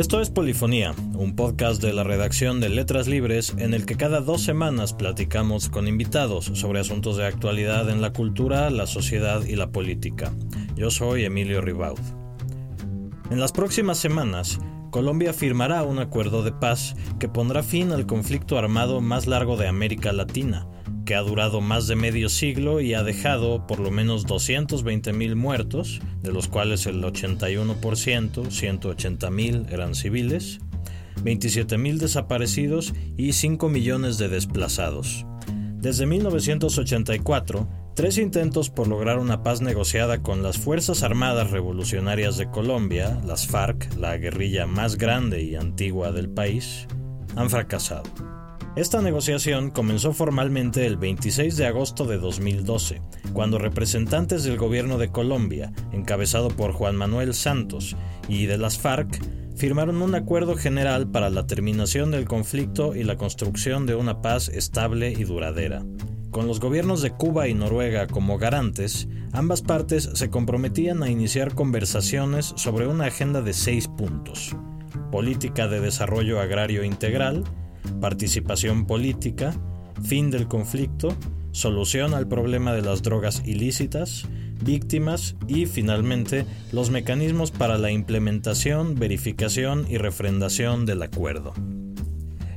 Esto es Polifonía, un podcast de la redacción de Letras Libres en el que cada dos semanas platicamos con invitados sobre asuntos de actualidad en la cultura, la sociedad y la política. Yo soy Emilio Ribaud. En las próximas semanas, Colombia firmará un acuerdo de paz que pondrá fin al conflicto armado más largo de América Latina, que ha durado más de medio siglo y ha dejado por lo menos 220.000 muertos, de los cuales el 81%, 180.000 eran civiles, 27.000 desaparecidos y 5 millones de desplazados. Desde 1984, tres intentos por lograr una paz negociada con las Fuerzas Armadas Revolucionarias de Colombia, las FARC, la guerrilla más grande y antigua del país, han fracasado. Esta negociación comenzó formalmente el 26 de agosto de 2012, cuando representantes del gobierno de Colombia, encabezado por Juan Manuel Santos, y de las FARC, firmaron un acuerdo general para la terminación del conflicto y la construcción de una paz estable y duradera. Con los gobiernos de Cuba y Noruega como garantes, ambas partes se comprometían a iniciar conversaciones sobre una agenda de seis puntos. Política de desarrollo agrario integral, participación política, fin del conflicto, solución al problema de las drogas ilícitas, víctimas y, finalmente, los mecanismos para la implementación, verificación y refrendación del acuerdo.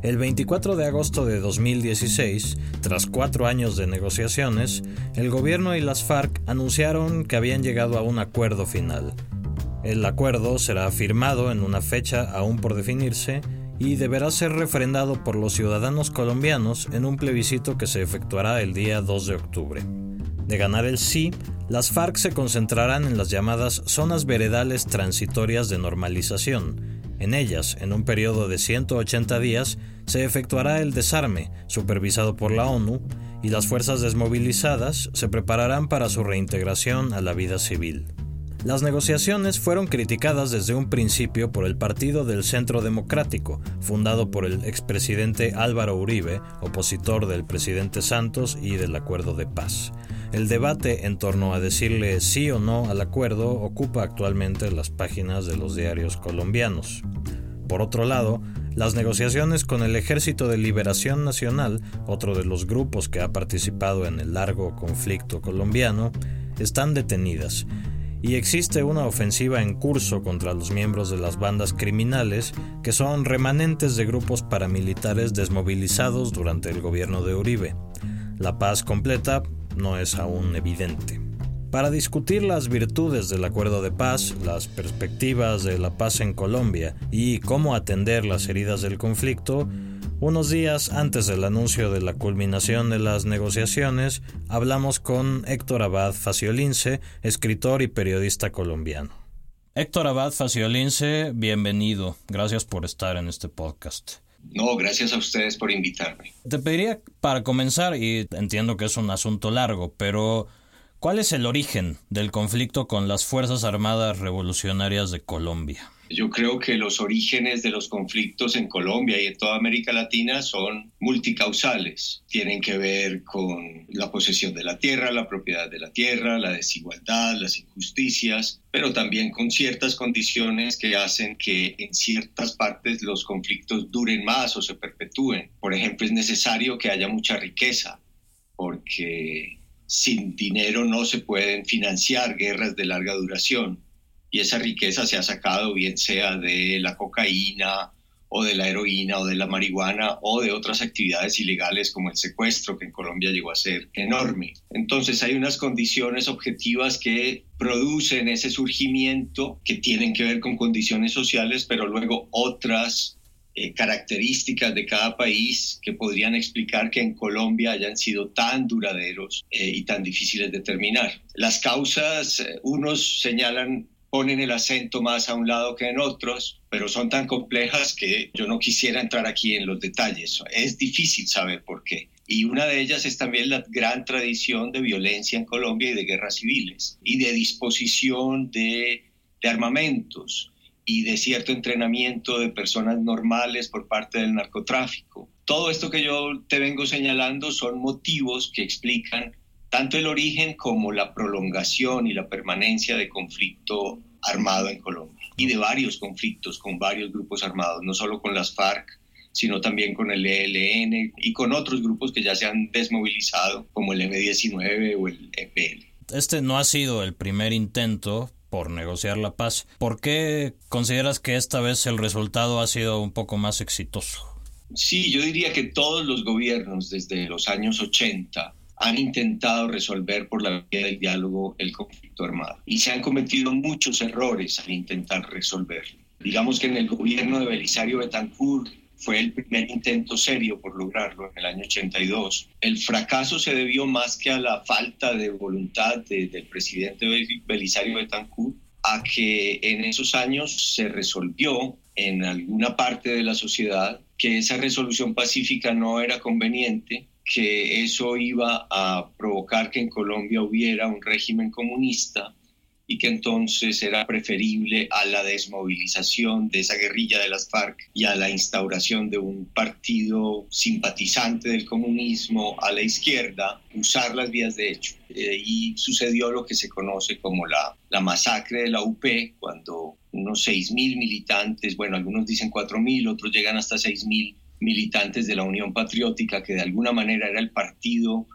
El 24 de agosto de 2016, tras cuatro años de negociaciones, el gobierno y las FARC anunciaron que habían llegado a un acuerdo final. El acuerdo será firmado en una fecha aún por definirse y deberá ser refrendado por los ciudadanos colombianos en un plebiscito que se efectuará el día 2 de octubre. De ganar el sí, las FARC se concentrarán en las llamadas zonas veredales transitorias de normalización. En ellas, en un periodo de 180 días, se efectuará el desarme, supervisado por la ONU, y las fuerzas desmovilizadas se prepararán para su reintegración a la vida civil. Las negociaciones fueron criticadas desde un principio por el Partido del Centro Democrático, fundado por el expresidente Álvaro Uribe, opositor del presidente Santos y del acuerdo de paz. El debate en torno a decirle sí o no al acuerdo ocupa actualmente las páginas de los diarios colombianos. Por otro lado, las negociaciones con el Ejército de Liberación Nacional, otro de los grupos que ha participado en el largo conflicto colombiano, están detenidas y existe una ofensiva en curso contra los miembros de las bandas criminales que son remanentes de grupos paramilitares desmovilizados durante el gobierno de Uribe. La paz completa no es aún evidente. Para discutir las virtudes del acuerdo de paz, las perspectivas de la paz en Colombia y cómo atender las heridas del conflicto, unos días antes del anuncio de la culminación de las negociaciones, hablamos con Héctor Abad Faciolince, escritor y periodista colombiano. Héctor Abad Faciolince, bienvenido. Gracias por estar en este podcast. No, gracias a ustedes por invitarme. Te pediría para comenzar, y entiendo que es un asunto largo, pero ¿cuál es el origen del conflicto con las Fuerzas Armadas Revolucionarias de Colombia? Yo creo que los orígenes de los conflictos en Colombia y en toda América Latina son multicausales. Tienen que ver con la posesión de la tierra, la propiedad de la tierra, la desigualdad, las injusticias, pero también con ciertas condiciones que hacen que en ciertas partes los conflictos duren más o se perpetúen. Por ejemplo, es necesario que haya mucha riqueza, porque sin dinero no se pueden financiar guerras de larga duración y esa riqueza se ha sacado bien sea de la cocaína o de la heroína o de la marihuana o de otras actividades ilegales como el secuestro que en Colombia llegó a ser enorme. Entonces hay unas condiciones objetivas que producen ese surgimiento que tienen que ver con condiciones sociales, pero luego otras eh, características de cada país que podrían explicar que en Colombia hayan sido tan duraderos eh, y tan difíciles de terminar. Las causas, eh, unos señalan ponen el acento más a un lado que en otros, pero son tan complejas que yo no quisiera entrar aquí en los detalles. Es difícil saber por qué. Y una de ellas es también la gran tradición de violencia en Colombia y de guerras civiles y de disposición de, de armamentos y de cierto entrenamiento de personas normales por parte del narcotráfico. Todo esto que yo te vengo señalando son motivos que explican tanto el origen como la prolongación y la permanencia de conflicto armado en Colombia y de varios conflictos con varios grupos armados, no solo con las FARC, sino también con el ELN y con otros grupos que ya se han desmovilizado, como el M-19 o el EPL. Este no ha sido el primer intento por negociar la paz. ¿Por qué consideras que esta vez el resultado ha sido un poco más exitoso? Sí, yo diría que todos los gobiernos desde los años 80 han intentado resolver por la vía del diálogo el conflicto armado y se han cometido muchos errores al intentar resolverlo. Digamos que en el gobierno de Belisario Betancourt fue el primer intento serio por lograrlo en el año 82. El fracaso se debió más que a la falta de voluntad del presidente Belisario Betancourt, a que en esos años se resolvió en alguna parte de la sociedad que esa resolución pacífica no era conveniente, que eso iba a provocar que en Colombia hubiera un régimen comunista y que entonces era preferible a la desmovilización de esa guerrilla de las FARC y a la instauración de un partido simpatizante del comunismo a la izquierda, usar las vías de hecho. Eh, y sucedió lo que se conoce como la, la masacre de la UP, cuando unos 6.000 militantes, bueno, algunos dicen 4.000, otros llegan hasta 6.000 militantes de la Unión Patriótica, que de alguna manera era el partido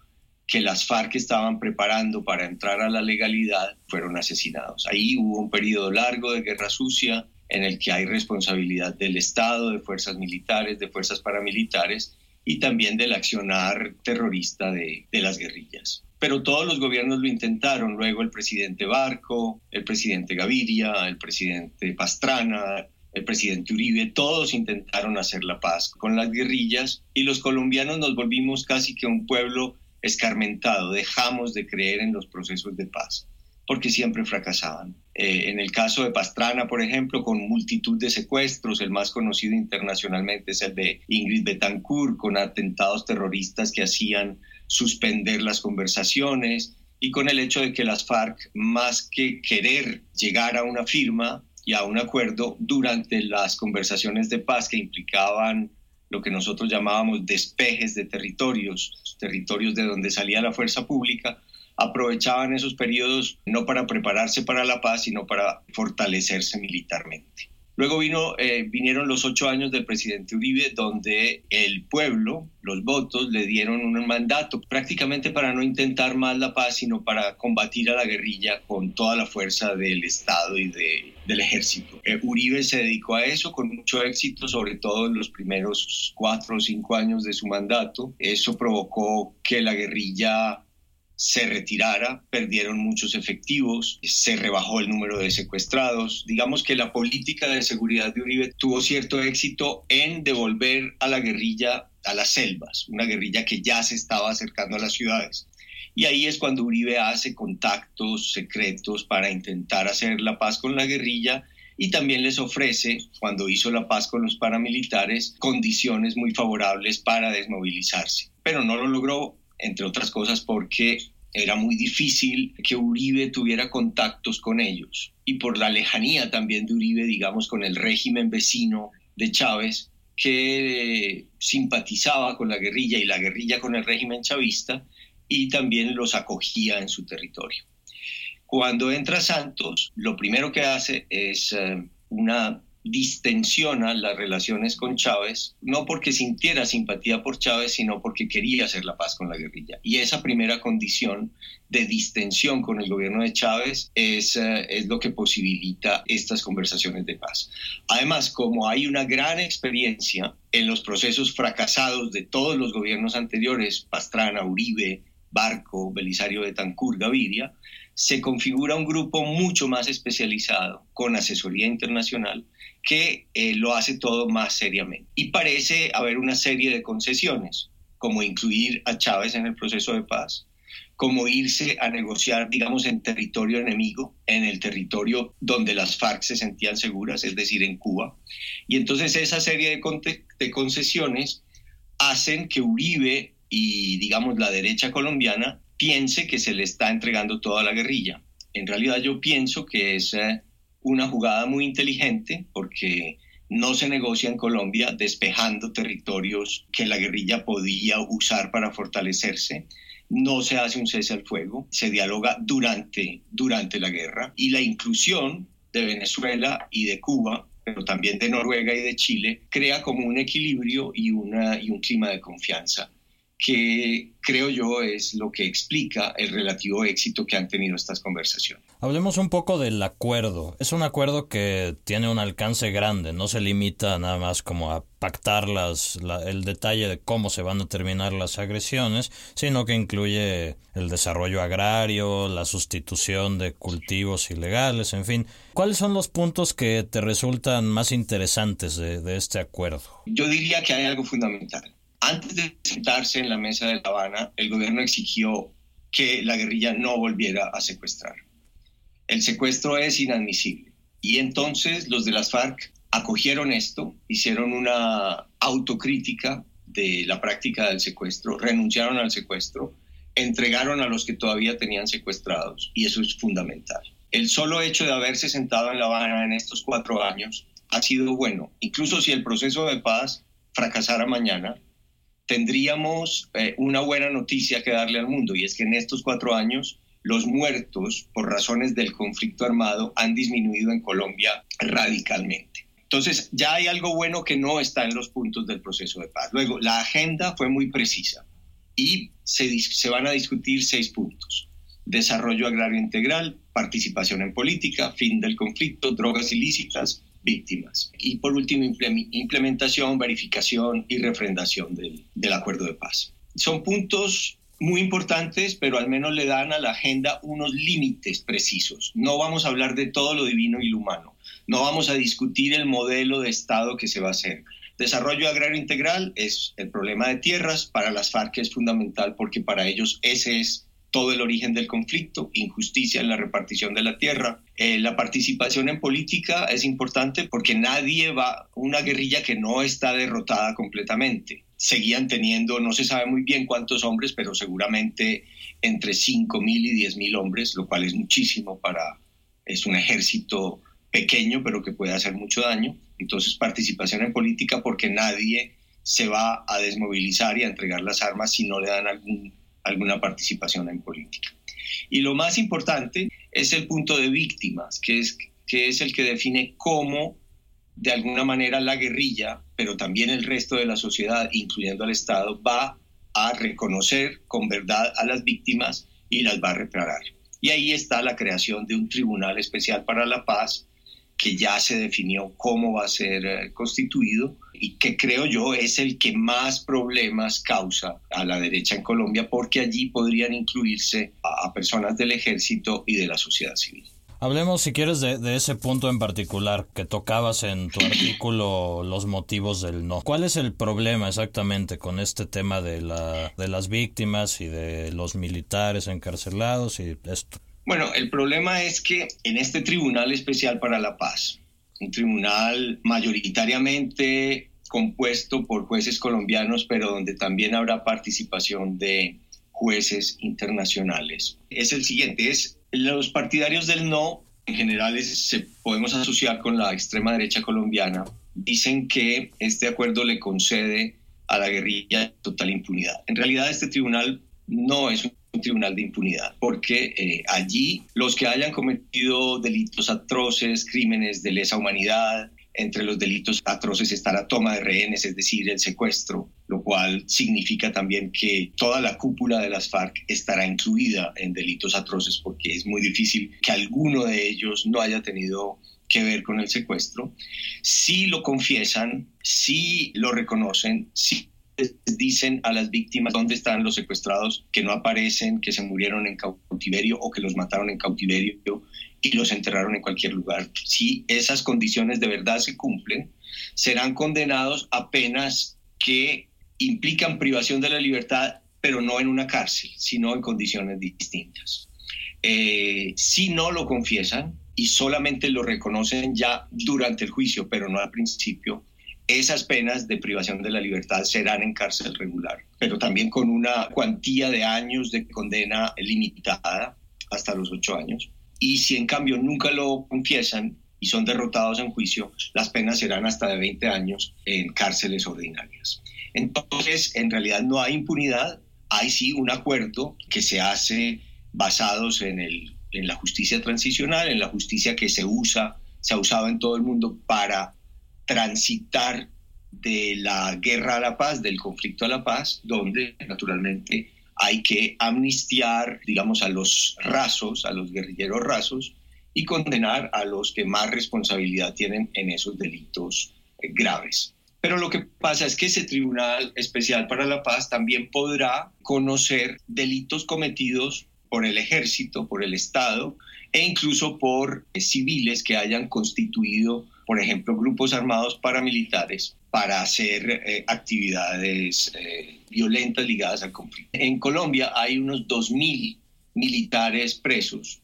que las FARC estaban preparando para entrar a la legalidad fueron asesinados. Ahí hubo un periodo largo de guerra sucia en el que hay responsabilidad del Estado, de fuerzas militares, de fuerzas paramilitares y también del accionar terrorista de, de las guerrillas. Pero todos los gobiernos lo intentaron, luego el presidente Barco, el presidente Gaviria, el presidente Pastrana, el presidente Uribe, todos intentaron hacer la paz con las guerrillas y los colombianos nos volvimos casi que un pueblo escarmentado, dejamos de creer en los procesos de paz, porque siempre fracasaban. Eh, en el caso de Pastrana, por ejemplo, con multitud de secuestros, el más conocido internacionalmente es el de Ingrid Betancourt, con atentados terroristas que hacían suspender las conversaciones y con el hecho de que las FARC, más que querer llegar a una firma y a un acuerdo durante las conversaciones de paz que implicaban lo que nosotros llamábamos despejes de territorios, territorios de donde salía la fuerza pública, aprovechaban esos periodos no para prepararse para la paz, sino para fortalecerse militarmente. Luego vino, eh, vinieron los ocho años del presidente Uribe, donde el pueblo, los votos, le dieron un mandato prácticamente para no intentar más la paz, sino para combatir a la guerrilla con toda la fuerza del Estado y de, del ejército. Eh, Uribe se dedicó a eso con mucho éxito, sobre todo en los primeros cuatro o cinco años de su mandato. Eso provocó que la guerrilla se retirara, perdieron muchos efectivos, se rebajó el número de secuestrados. Digamos que la política de seguridad de Uribe tuvo cierto éxito en devolver a la guerrilla a las selvas, una guerrilla que ya se estaba acercando a las ciudades. Y ahí es cuando Uribe hace contactos secretos para intentar hacer la paz con la guerrilla y también les ofrece, cuando hizo la paz con los paramilitares, condiciones muy favorables para desmovilizarse. Pero no lo logró entre otras cosas porque era muy difícil que Uribe tuviera contactos con ellos. Y por la lejanía también de Uribe, digamos, con el régimen vecino de Chávez, que simpatizaba con la guerrilla y la guerrilla con el régimen chavista, y también los acogía en su territorio. Cuando entra Santos, lo primero que hace es eh, una distensiona las relaciones con Chávez, no porque sintiera simpatía por Chávez, sino porque quería hacer la paz con la guerrilla. Y esa primera condición de distensión con el gobierno de Chávez es, eh, es lo que posibilita estas conversaciones de paz. Además, como hay una gran experiencia en los procesos fracasados de todos los gobiernos anteriores, Pastrana, Uribe, Barco, Belisario de Tancur, Gaviria, se configura un grupo mucho más especializado, con asesoría internacional, que eh, lo hace todo más seriamente. Y parece haber una serie de concesiones, como incluir a Chávez en el proceso de paz, como irse a negociar, digamos, en territorio enemigo, en el territorio donde las FARC se sentían seguras, es decir, en Cuba. Y entonces esa serie de, concesiones hacen que Uribe y, digamos, la derecha colombiana piense que se le está entregando toda la guerrilla. En realidad yo pienso que es una jugada muy inteligente porque no se negocia en Colombia despejando territorios que la guerrilla podía usar para fortalecerse. No se hace un cese al fuego, se dialoga durante, durante la guerra y la inclusión de Venezuela y de Cuba, pero también de Noruega y de Chile, crea como un equilibrio y, una, y un clima de confianza que creo yo es lo que explica el relativo éxito que han tenido estas conversaciones. Hablemos un poco del acuerdo. Es un acuerdo que tiene un alcance grande, no se limita nada más como a pactar las, el detalle de cómo se van a terminar las agresiones, sino que incluye el desarrollo agrario, la sustitución de cultivos ilegales, en fin. ¿Cuáles son los puntos que te resultan más interesantes de, de este acuerdo? Yo diría que hay algo fundamental antes de sentarse en la mesa de La Habana, el gobierno exigió que la guerrilla no volviera a secuestrar. El secuestro es inadmisible. Y entonces los de las FARC acogieron esto, hicieron una autocrítica de la práctica del secuestro, renunciaron al secuestro, entregaron a los que todavía tenían secuestrados, y eso es fundamental. El solo hecho de haberse sentado en La Habana en estos cuatro años ha sido bueno, incluso si el proceso de paz fracasara mañana, tendríamos eh, una buena noticia que darle al mundo y es que en estos cuatro años los muertos por razones del conflicto armado han disminuido en Colombia radicalmente. Entonces ya hay algo bueno que no está en los puntos del proceso de paz. Luego, la agenda fue muy precisa y se, van a discutir seis puntos. Desarrollo agrario integral, participación en política, fin del conflicto, drogas ilícitas, víctimas. Y por último, implementación, verificación y refrendación del acuerdo de paz. Son puntos muy importantes, pero al menos le dan a la agenda unos límites precisos. No vamos a hablar de todo lo divino y lo humano. No vamos a discutir el modelo de Estado que se va a hacer. Desarrollo agrario integral es el problema de tierras. Para las FARC es fundamental porque para ellos ese es todo el origen del conflicto, injusticia en la repartición de la tierra. Eh, la participación en política es importante porque nadie va, una guerrilla que no está derrotada completamente. Seguían teniendo, no se sabe muy bien cuántos hombres, pero seguramente entre 5.000 y 10.000 hombres, lo cual es muchísimo para, es un ejército pequeño, pero que puede hacer mucho daño. Entonces, participación en política porque nadie se va a desmovilizar y a entregar las armas si no le dan algún alguna participación en política. Y lo más importante es el punto de víctimas, que es, que es el que define cómo, de alguna manera, la guerrilla, pero también el resto de la sociedad, incluyendo al Estado, va a reconocer con verdad a las víctimas y las va a reparar. Y ahí está la creación de un tribunal especial para la paz que ya se definió cómo va a ser eh, constituido y que creo yo es el que más problemas causa a la derecha en Colombia porque allí podrían incluirse a, personas del ejército y de la sociedad civil. Hablemos, si quieres, de, ese punto en particular que tocabas en tu artículo, los motivos del no. ¿Cuál es el problema exactamente con este tema de, de las víctimas y de los militares encarcelados y esto? Bueno, el problema es que en este Tribunal Especial para la Paz, un tribunal mayoritariamente compuesto por jueces colombianos, pero donde también habrá participación de jueces internacionales. Es el siguiente, es los partidarios del no, en general se podemos asociar con la extrema derecha colombiana, dicen que este acuerdo le concede a la guerrilla total impunidad. En realidad este tribunal no es un un tribunal de impunidad, porque eh, allí los que hayan cometido delitos atroces, crímenes de lesa humanidad, entre los delitos atroces está la toma de rehenes, es decir, el secuestro, lo cual significa también que toda la cúpula de las FARC estará incluida en delitos atroces porque es muy difícil que alguno de ellos no haya tenido que ver con el secuestro. Si lo confiesan, si lo reconocen, si dicen a las víctimas dónde están los secuestrados que no aparecen, que se murieron en cautiverio o que los mataron en cautiverio y los enterraron en cualquier lugar. Si esas condiciones de verdad se cumplen, serán condenados a penas que implican privación de la libertad, pero no en una cárcel, sino en condiciones distintas. Eh, si no lo confiesan y solamente lo reconocen ya durante el juicio, pero no al principio, esas penas de privación de la libertad serán en cárcel regular, pero también con una cuantía de años de condena limitada hasta los ocho años. Y si en cambio nunca lo confiesan y son derrotados en juicio, las penas serán hasta de 20 años en cárceles ordinarias. Entonces, en realidad no hay impunidad, hay sí un acuerdo que se hace basados en, el, en la justicia transicional, en la justicia que se usa se ha usado en todo el mundo para transitar de la guerra a la paz, del conflicto a la paz, donde naturalmente hay que amnistiar, digamos, a los rasos, a los guerrilleros rasos, y condenar a los que más responsabilidad tienen en esos delitos eh, graves. Pero lo que pasa es que ese Tribunal Especial para la Paz también podrá conocer delitos cometidos por el ejército, por el Estado e incluso por eh, civiles que hayan constituido, por ejemplo, grupos armados paramilitares para hacer eh, actividades eh, violentas ligadas al conflicto. En Colombia hay unos 2.000 militares presos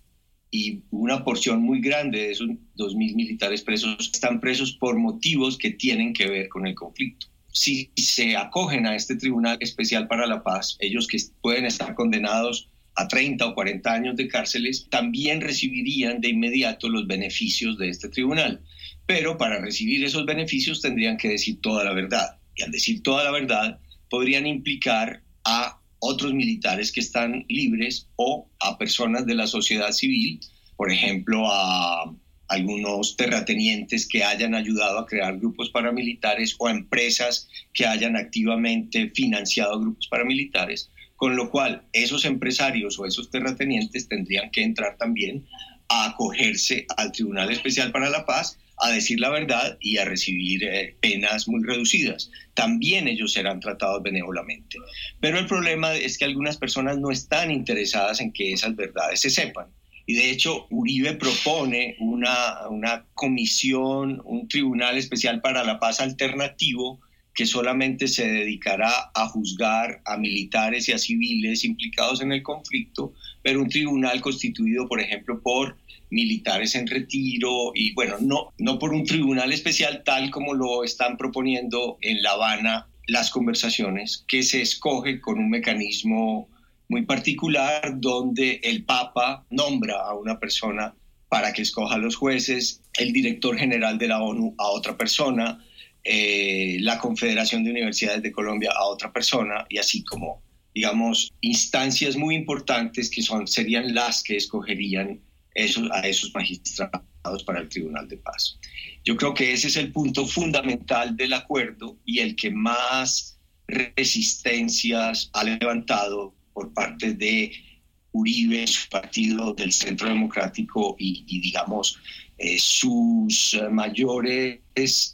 y una porción muy grande de esos 2.000 militares presos están presos por motivos que tienen que ver con el conflicto. Si se acogen a este Tribunal Especial para la Paz, ellos que pueden estar condenados a 30 o 40 años de cárceles, también recibirían de inmediato los beneficios de este tribunal. Pero para recibir esos beneficios tendrían que decir toda la verdad. Y al decir toda la verdad, podrían implicar a otros militares que están libres o a personas de la sociedad civil, por ejemplo, a algunos terratenientes que hayan ayudado a crear grupos paramilitares o a empresas que hayan activamente financiado grupos paramilitares con lo cual esos empresarios o esos terratenientes tendrían que entrar también a acogerse al Tribunal Especial para la Paz a decir la verdad y a recibir eh, penas muy reducidas. También ellos serán tratados benévolamente. Pero el problema es que algunas personas no están interesadas en que esas verdades se sepan. Y de hecho, Uribe propone una, una comisión, un tribunal especial para la paz alternativo que solamente se dedicará a juzgar a militares y a civiles implicados en el conflicto, pero un tribunal constituido, por ejemplo, por militares en retiro y bueno, no, no por un tribunal especial tal como lo están proponiendo en La Habana las conversaciones, que se escoge con un mecanismo muy particular donde el Papa nombra a una persona para que escoja a los jueces, el director general de la ONU a otra persona, eh, la Confederación de Universidades de Colombia a otra persona y así como, digamos, instancias muy importantes que son, serían las que escogerían esos, a esos magistrados para el Tribunal de Paz. Yo creo que ese es el punto fundamental del acuerdo y el que más resistencias ha levantado por parte de Uribe, su partido del Centro Democrático y, y digamos, eh, sus eh, mayores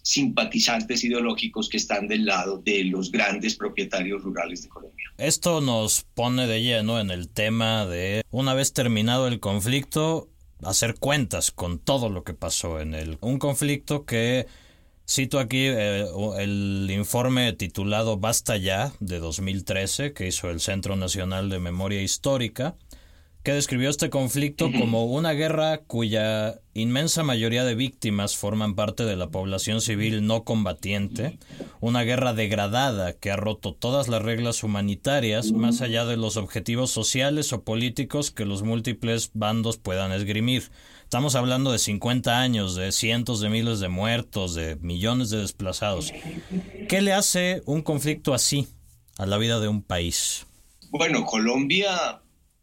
simpatizantes ideológicos que están del lado de los grandes propietarios rurales de Colombia. Esto nos pone de lleno en el tema de, una vez terminado el conflicto, hacer cuentas con todo lo que pasó en él. Un conflicto que Cito aquí eh, el informe titulado Basta ya de 2013 que hizo el Centro Nacional de Memoria Histórica, que describió este conflicto como una guerra cuya inmensa mayoría de víctimas forman parte de la población civil no combatiente, una guerra degradada que ha roto todas las reglas humanitarias más allá de los objetivos sociales o políticos que los múltiples bandos puedan esgrimir. Estamos hablando de 50 años, de cientos de miles de muertos, de millones de desplazados. ¿Qué le hace un conflicto así a la vida de un país? Bueno, Colombia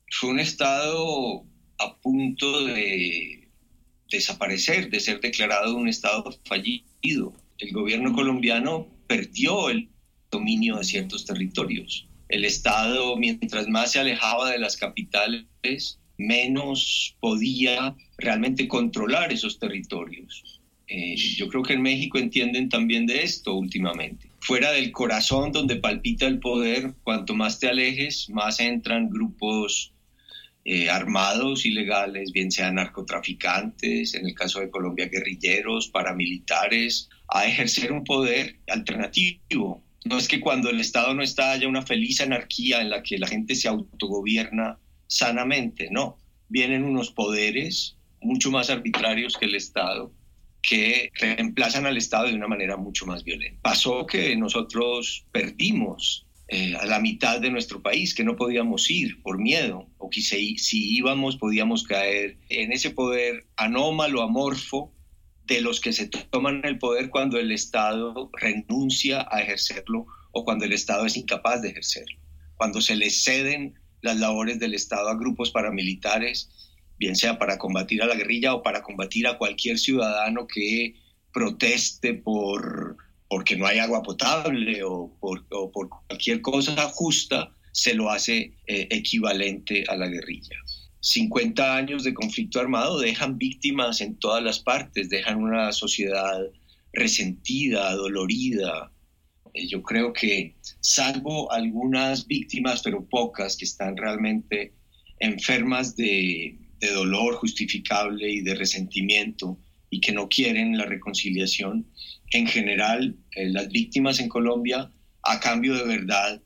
fue un Estado a punto de desaparecer, de ser declarado un Estado fallido. El gobierno colombiano perdió el dominio de ciertos territorios. El Estado, mientras más se alejaba de las capitales, menos podía realmente controlar esos territorios. Eh, yo creo que en México entienden también de esto últimamente. Fuera del corazón donde palpita el poder, cuanto más te alejes, más entran grupos eh, armados ilegales, bien sean narcotraficantes, en el caso de Colombia guerrilleros, paramilitares, a ejercer un poder alternativo. No es que cuando el Estado no está haya una feliz anarquía en la que la gente se autogobierna sanamente, no. Vienen unos poderes mucho más arbitrarios que el Estado que reemplazan al Estado de una manera mucho más violenta. Pasó que nosotros perdimos eh, a la mitad de nuestro país, que no podíamos ir por miedo, o que si, si íbamos podíamos caer en ese poder anómalo, amorfo, de los que se toman el poder cuando el Estado renuncia a ejercerlo o cuando el Estado es incapaz de ejercerlo, cuando se le ceden las labores del Estado a grupos paramilitares bien sea para combatir a la guerrilla o para combatir a cualquier ciudadano que proteste por porque no hay agua potable o por, cualquier cosa justa, se lo hace eh, equivalente a la guerrilla. 50 años de conflicto armado dejan víctimas en todas las partes, dejan una sociedad resentida, dolorida. Eh, yo creo que salvo algunas víctimas, pero pocas, que están realmente enfermas de, de dolor justificable y de resentimiento y que no quieren la reconciliación, en general eh, las víctimas en Colombia, a cambio de verdad,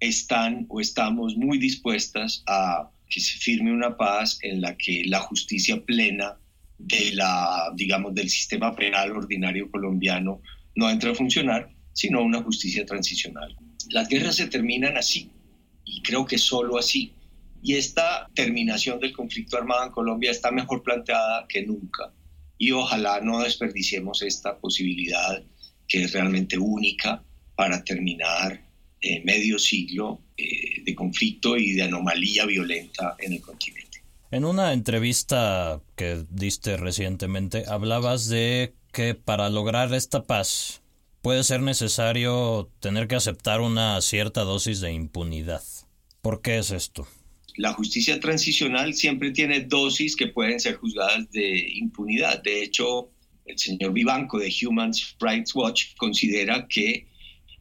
están o estamos muy dispuestas a que se firme una paz en la que la justicia plena de la, digamos, del sistema penal ordinario colombiano no entre a funcionar, sino una justicia transicional. Las guerras se terminan así, y creo que solo así. Y esta terminación del conflicto armado en Colombia está mejor planteada que nunca y ojalá no desperdiciemos esta posibilidad que es realmente única para terminar eh, medio siglo eh, de conflicto y de anomalía violenta en el continente. En una entrevista que diste recientemente hablabas de que para lograr esta paz puede ser necesario tener que aceptar una cierta dosis de impunidad. ¿Por qué es esto? La justicia transicional siempre tiene dosis que pueden ser juzgadas de impunidad. De hecho, el señor Vivanco de Human Rights Watch considera que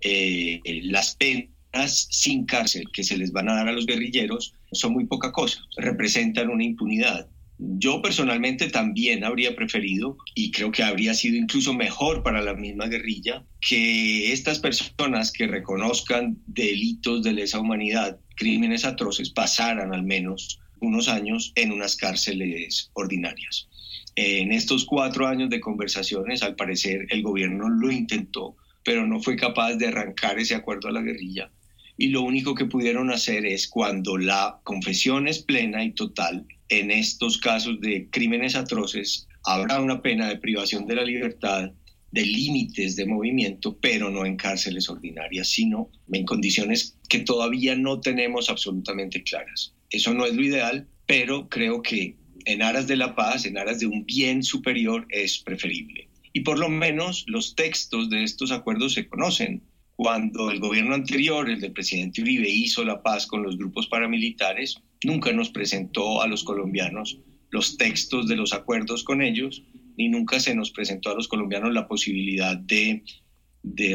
eh, las penas sin cárcel que se les van a dar a los guerrilleros son muy poca cosa, representan una impunidad. Yo personalmente también habría preferido, y creo que habría sido incluso mejor para la misma guerrilla, que estas personas que reconozcan delitos de lesa humanidad crímenes atroces pasaran al menos unos años en unas cárceles ordinarias. En estos cuatro años de conversaciones, al parecer, el gobierno lo intentó, pero no fue capaz de arrancar ese acuerdo a la guerrilla. Y lo único que pudieron hacer es cuando la confesión es plena y total, en estos casos de crímenes atroces, habrá una pena de privación de la libertad de límites de movimiento, pero no en cárceles ordinarias, sino en condiciones que todavía no tenemos absolutamente claras. Eso no es lo ideal, pero creo que en aras de la paz, en aras de un bien superior, es preferible. Y por lo menos los textos de estos acuerdos se conocen. Cuando el gobierno anterior, el del presidente Uribe, hizo la paz con los grupos paramilitares, nunca nos presentó a los colombianos los textos de los acuerdos con ellos, ni nunca se nos presentó a los colombianos la posibilidad de,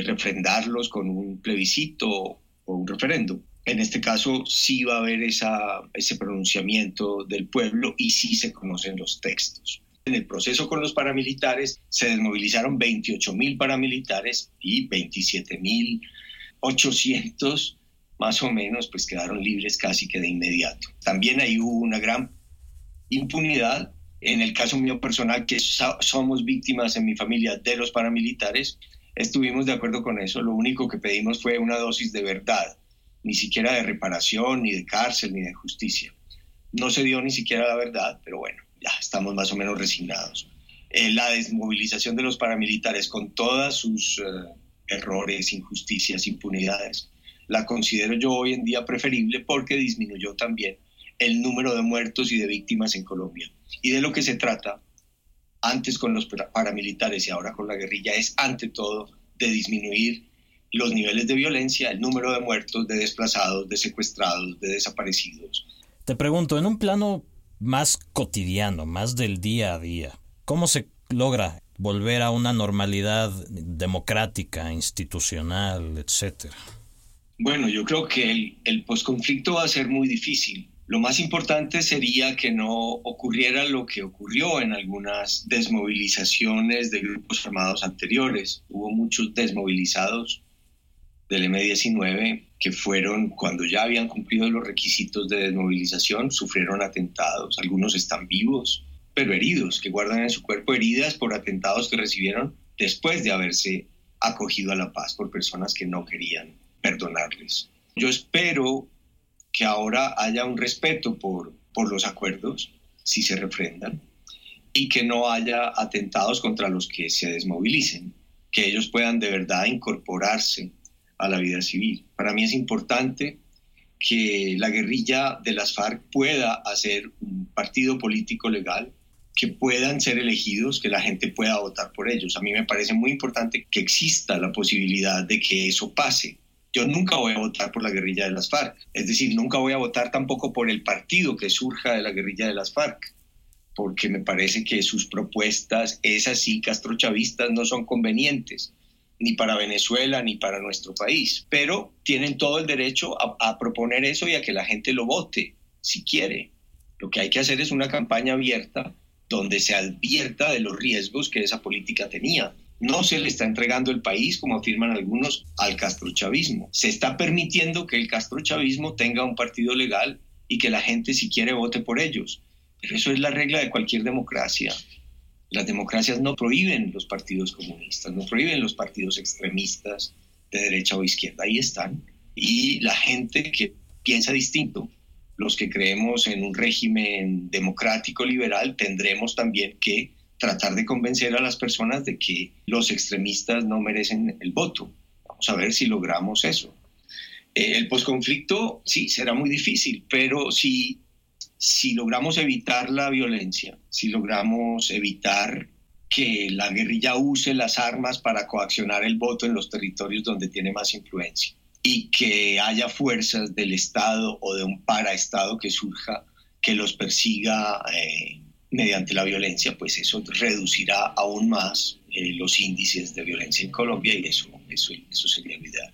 refrendarlos con un plebiscito o un referéndum. En este caso sí va a haber ese pronunciamiento del pueblo y sí se conocen los textos. En el proceso con los paramilitares se desmovilizaron 28 mil paramilitares y 27 mil 800 más o menos pues quedaron libres casi que de inmediato. También ahí hubo una gran impunidad en el caso mío personal, que somos víctimas en mi familia de los paramilitares, estuvimos de acuerdo con eso. Lo único que pedimos fue una dosis de verdad, ni siquiera de reparación, ni de cárcel, ni de justicia. No se dio ni siquiera la verdad, pero bueno, ya estamos más o menos resignados. Eh, la desmovilización de los paramilitares con todos sus eh, errores, injusticias, impunidades, la considero yo hoy en día preferible porque disminuyó también el número de muertos y de víctimas en Colombia. Y de lo que se trata, antes con los paramilitares y ahora con la guerrilla, es ante todo de disminuir los niveles de violencia, el número de muertos, de desplazados, de secuestrados, de desaparecidos. Te pregunto, en un plano más cotidiano, más del día a día, ¿cómo se logra volver a una normalidad democrática, institucional, etcétera? Bueno, yo creo que el, el posconflicto va a ser muy difícil. Lo más importante sería que no ocurriera lo que ocurrió en algunas desmovilizaciones de grupos armados anteriores. Hubo muchos desmovilizados del M-19 que fueron, cuando ya habían cumplido los requisitos de desmovilización, sufrieron atentados. Algunos están vivos, pero heridos, que guardan en su cuerpo heridas por atentados que recibieron después de haberse acogido a la paz por personas que no querían perdonarles. Yo espero que ahora haya un respeto por, por los acuerdos, si se refrendan, y que no haya atentados contra los que se desmovilicen, que ellos puedan de verdad incorporarse a la vida civil. Para mí es importante que la guerrilla de las FARC pueda hacer un partido político legal, que puedan ser elegidos, que la gente pueda votar por ellos. A mí me parece muy importante que exista la posibilidad de que eso pase. Yo nunca voy a votar por la guerrilla de las FARC, es decir, nunca voy a votar tampoco por el partido que surja de la guerrilla de las FARC, porque me parece que sus propuestas, esas sí, castrochavistas, no son convenientes ni para Venezuela ni para nuestro país, pero tienen todo el derecho a, a proponer eso y a que la gente lo vote, si quiere. Lo que hay que hacer es una campaña abierta donde se advierta de los riesgos que esa política tenía. No se le está entregando el país, como afirman algunos, al castrochavismo. Se está permitiendo que el castrochavismo tenga un partido legal y que la gente si quiere vote por ellos. Pero eso es la regla de cualquier democracia. Las democracias no prohíben los partidos comunistas, no prohíben los partidos extremistas de derecha o izquierda. Ahí están. Y la gente que piensa distinto, los que creemos en un régimen democrático liberal, tendremos también que tratar de convencer a las personas de que los extremistas no merecen el voto. Vamos a ver si logramos eso. Eh, el posconflicto, sí, será muy difícil, pero si, si logramos evitar la violencia, si logramos evitar que la guerrilla use las armas para coaccionar el voto en los territorios donde tiene más influencia, y que haya fuerzas del Estado o de un paraestado que surja que los persiga eh, mediante la violencia, pues eso reducirá aún más eh, los índices de violencia en Colombia y eso, eso, eso sería lo ideal.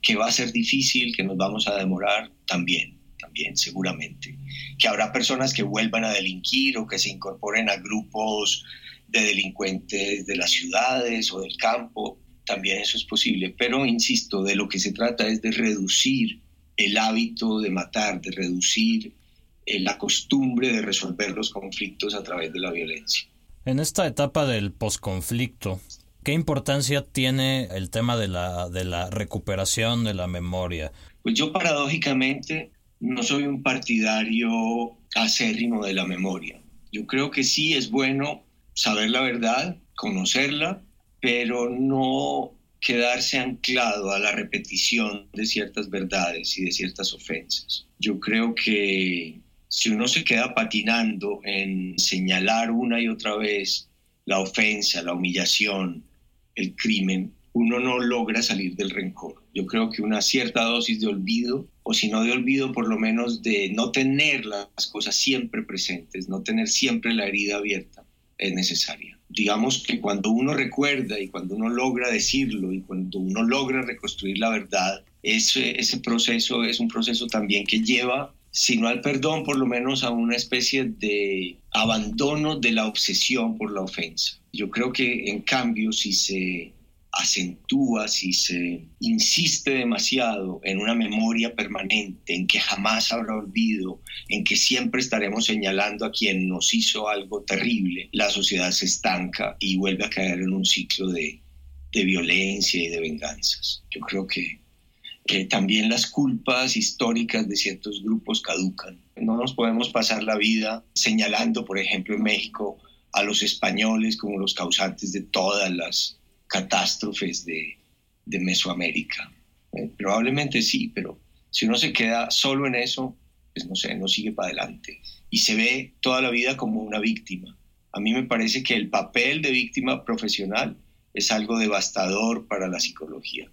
Que va a ser difícil, que nos vamos a demorar, también, también, seguramente. Que habrá personas que vuelvan a delinquir o que se incorporen a grupos de delincuentes de las ciudades o del campo, también eso es posible, pero insisto, de lo que se trata es de reducir el hábito de matar, de reducir la costumbre de resolver los conflictos a través de la violencia. En esta etapa del posconflicto, ¿qué importancia tiene el tema de la, de la recuperación de la memoria? Pues yo paradójicamente no soy un partidario acérrimo de la memoria. Yo creo que sí es bueno saber la verdad, conocerla, pero no quedarse anclado a la repetición de ciertas verdades y de ciertas ofensas. Yo creo que si uno se queda patinando en señalar una y otra vez la ofensa, la humillación, el crimen, uno no logra salir del rencor. Yo creo que una cierta dosis de olvido, o si no de olvido, por lo menos de no tener las cosas siempre presentes, no tener siempre la herida abierta, es necesaria digamos que cuando uno recuerda y cuando uno logra decirlo y cuando uno logra reconstruir la verdad, ese, ese proceso es un proceso también que lleva, si no al perdón, por lo menos a una especie de abandono de la obsesión por la ofensa. Yo creo que en cambio, si se acentúa, si se insiste demasiado en una memoria permanente, en que jamás habrá olvido, en que siempre estaremos señalando a quien nos hizo algo terrible, la sociedad se estanca y vuelve a caer en un ciclo de, violencia y de venganzas. Yo creo que, que también las culpas históricas de ciertos grupos caducan. No nos podemos pasar la vida señalando, por ejemplo, en México, a los españoles como los causantes de todas las catástrofes de, Mesoamérica. Eh, probablemente sí, pero si uno se queda solo en eso, pues no sé, no sigue para adelante. Y se ve toda la vida como una víctima. A mí me parece que el papel de víctima profesional es algo devastador para la psicología.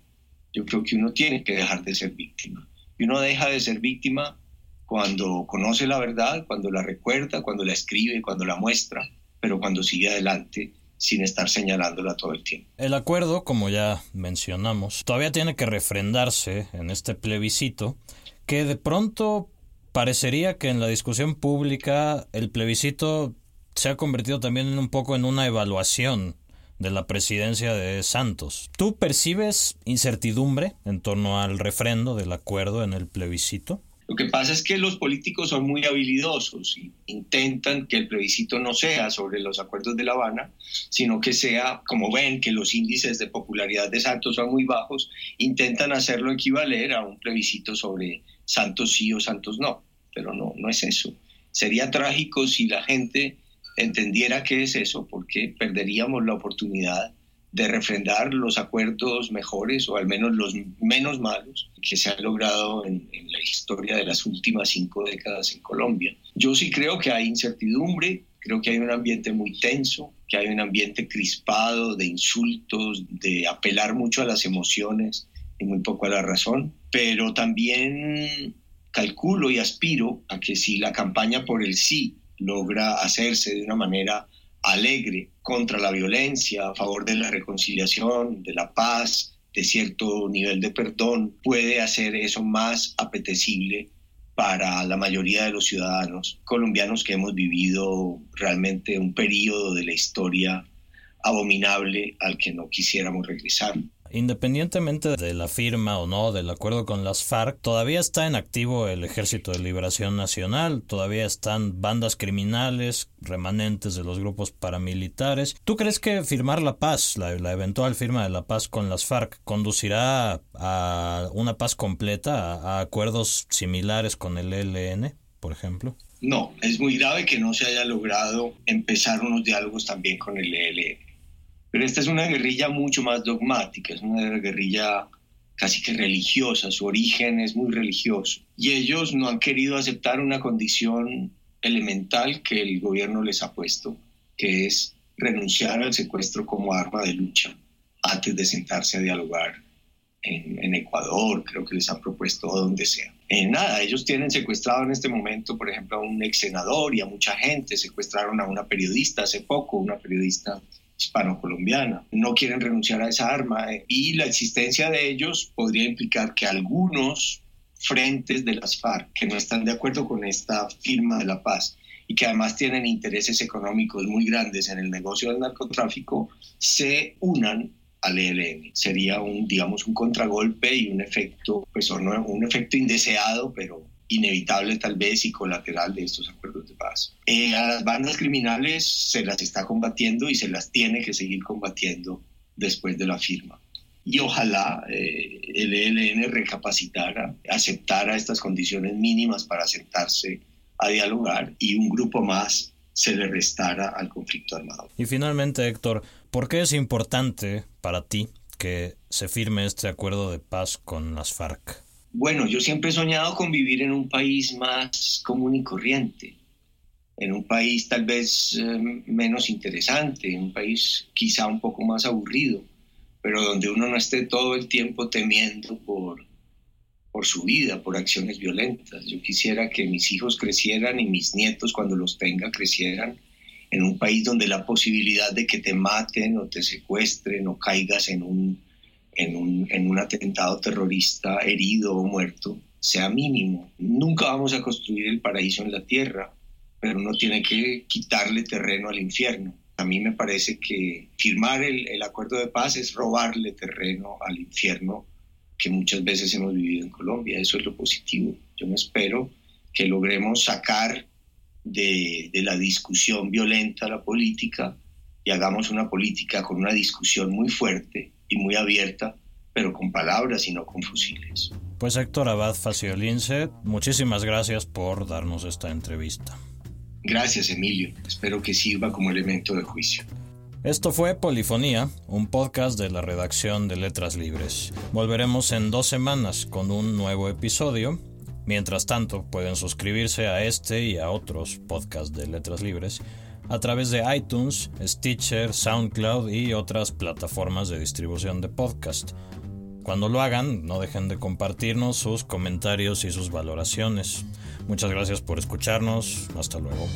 Yo creo que uno tiene que dejar de ser víctima. Y uno deja de ser víctima cuando conoce la verdad, cuando la recuerda, cuando la escribe, cuando la muestra, pero cuando sigue adelante sin estar señalándola todo el tiempo. El acuerdo, como ya mencionamos, todavía tiene que refrendarse en este plebiscito, que de pronto parecería que en la discusión pública el plebiscito se ha convertido también en un poco en una evaluación de la presidencia de Santos. ¿Tú percibes incertidumbre en torno al refrendo del acuerdo en el plebiscito? Lo que pasa es que los políticos son muy habilidosos y intentan que el plebiscito no sea sobre los acuerdos de La Habana, sino que sea, como ven que los índices de popularidad de Santos son muy bajos, intentan hacerlo equivaler a un plebiscito sobre Santos sí o Santos no, pero no, no es eso. Sería trágico si la gente entendiera qué es eso, porque perderíamos la oportunidad de refrendar los acuerdos mejores o al menos los menos malos que se han logrado en, la historia de las últimas cinco décadas en Colombia. Yo sí creo que hay incertidumbre, creo que hay un ambiente muy tenso, que hay un ambiente crispado de insultos, de apelar mucho a las emociones y muy poco a la razón, pero también calculo y aspiro a que si la campaña por el sí logra hacerse de una manera alegre contra la violencia, a favor de la reconciliación, de la paz, de cierto nivel de perdón, puede hacer eso más apetecible para la mayoría de los ciudadanos colombianos que hemos vivido realmente un periodo de la historia abominable al que no quisiéramos regresar. Independientemente de la firma o no del acuerdo con las FARC, todavía está en activo el Ejército de Liberación Nacional, todavía están bandas criminales, remanentes de los grupos paramilitares. ¿Tú crees que firmar la paz, la, eventual firma de la paz con las FARC, conducirá a una paz completa, a, a acuerdos similares con el ELN, por ejemplo? No, es muy grave que no se haya logrado empezar unos diálogos también con el ELN pero esta es una guerrilla mucho más dogmática, es una guerrilla casi que religiosa, su origen es muy religioso. Y ellos no han querido aceptar una condición elemental que el gobierno les ha puesto, que es renunciar al secuestro como arma de lucha antes de sentarse a dialogar en, Ecuador, creo que les han propuesto donde sea. En nada, ellos tienen secuestrado en este momento, por ejemplo, a un ex senador y a mucha gente, secuestraron a una periodista hace poco, una periodista hispano-colombiana. No quieren renunciar a esa arma eh, y la existencia de ellos podría implicar que algunos frentes de las FARC que no están de acuerdo con esta firma de la paz y que además tienen intereses económicos muy grandes en el negocio del narcotráfico, se unan al ELN. Sería un, digamos, un contragolpe y un efecto, pues, un efecto indeseado, pero inevitable tal vez y colateral de estos acuerdos de paz. Eh, a las bandas criminales se las está combatiendo y se las tiene que seguir combatiendo después de la firma. Y ojalá eh, el ELN recapacitara, aceptara estas condiciones mínimas para sentarse a dialogar y un grupo más se le restara al conflicto armado. Y finalmente, Héctor, ¿por qué es importante para ti que se firme este acuerdo de paz con las FARC? Bueno, yo siempre he soñado con vivir en un país más común y corriente, en un país tal vez eh, menos interesante, en un país quizá un poco más aburrido, pero donde uno no esté todo el tiempo temiendo por, por su vida, por acciones violentas. Yo quisiera que mis hijos crecieran y mis nietos cuando los tenga crecieran en un país donde la posibilidad de que te maten o te secuestren o caigas en un en un, en un atentado terrorista herido o muerto sea mínimo. Nunca vamos a construir el paraíso en la tierra, pero uno tiene que quitarle terreno al infierno. A mí me parece que firmar el, el, acuerdo de paz es robarle terreno al infierno que muchas veces hemos vivido en Colombia. Eso es lo positivo. Yo me espero que logremos sacar de, de la discusión violenta la política y hagamos una política con una discusión muy fuerte y muy abierta, pero con palabras y no con fusiles. Pues Héctor Abad Faciolince, muchísimas gracias por darnos esta entrevista. Gracias, Emilio. Espero que sirva como elemento de juicio. Esto fue Polifonía, un podcast de la redacción de Letras Libres. Volveremos en dos semanas con un nuevo episodio. Mientras tanto, pueden suscribirse a este y a otros podcasts de Letras Libres a través de iTunes, Stitcher, SoundCloud y otras plataformas de distribución de podcast. Cuando lo hagan, no dejen de compartirnos sus comentarios y sus valoraciones. Muchas gracias por escucharnos. Hasta luego.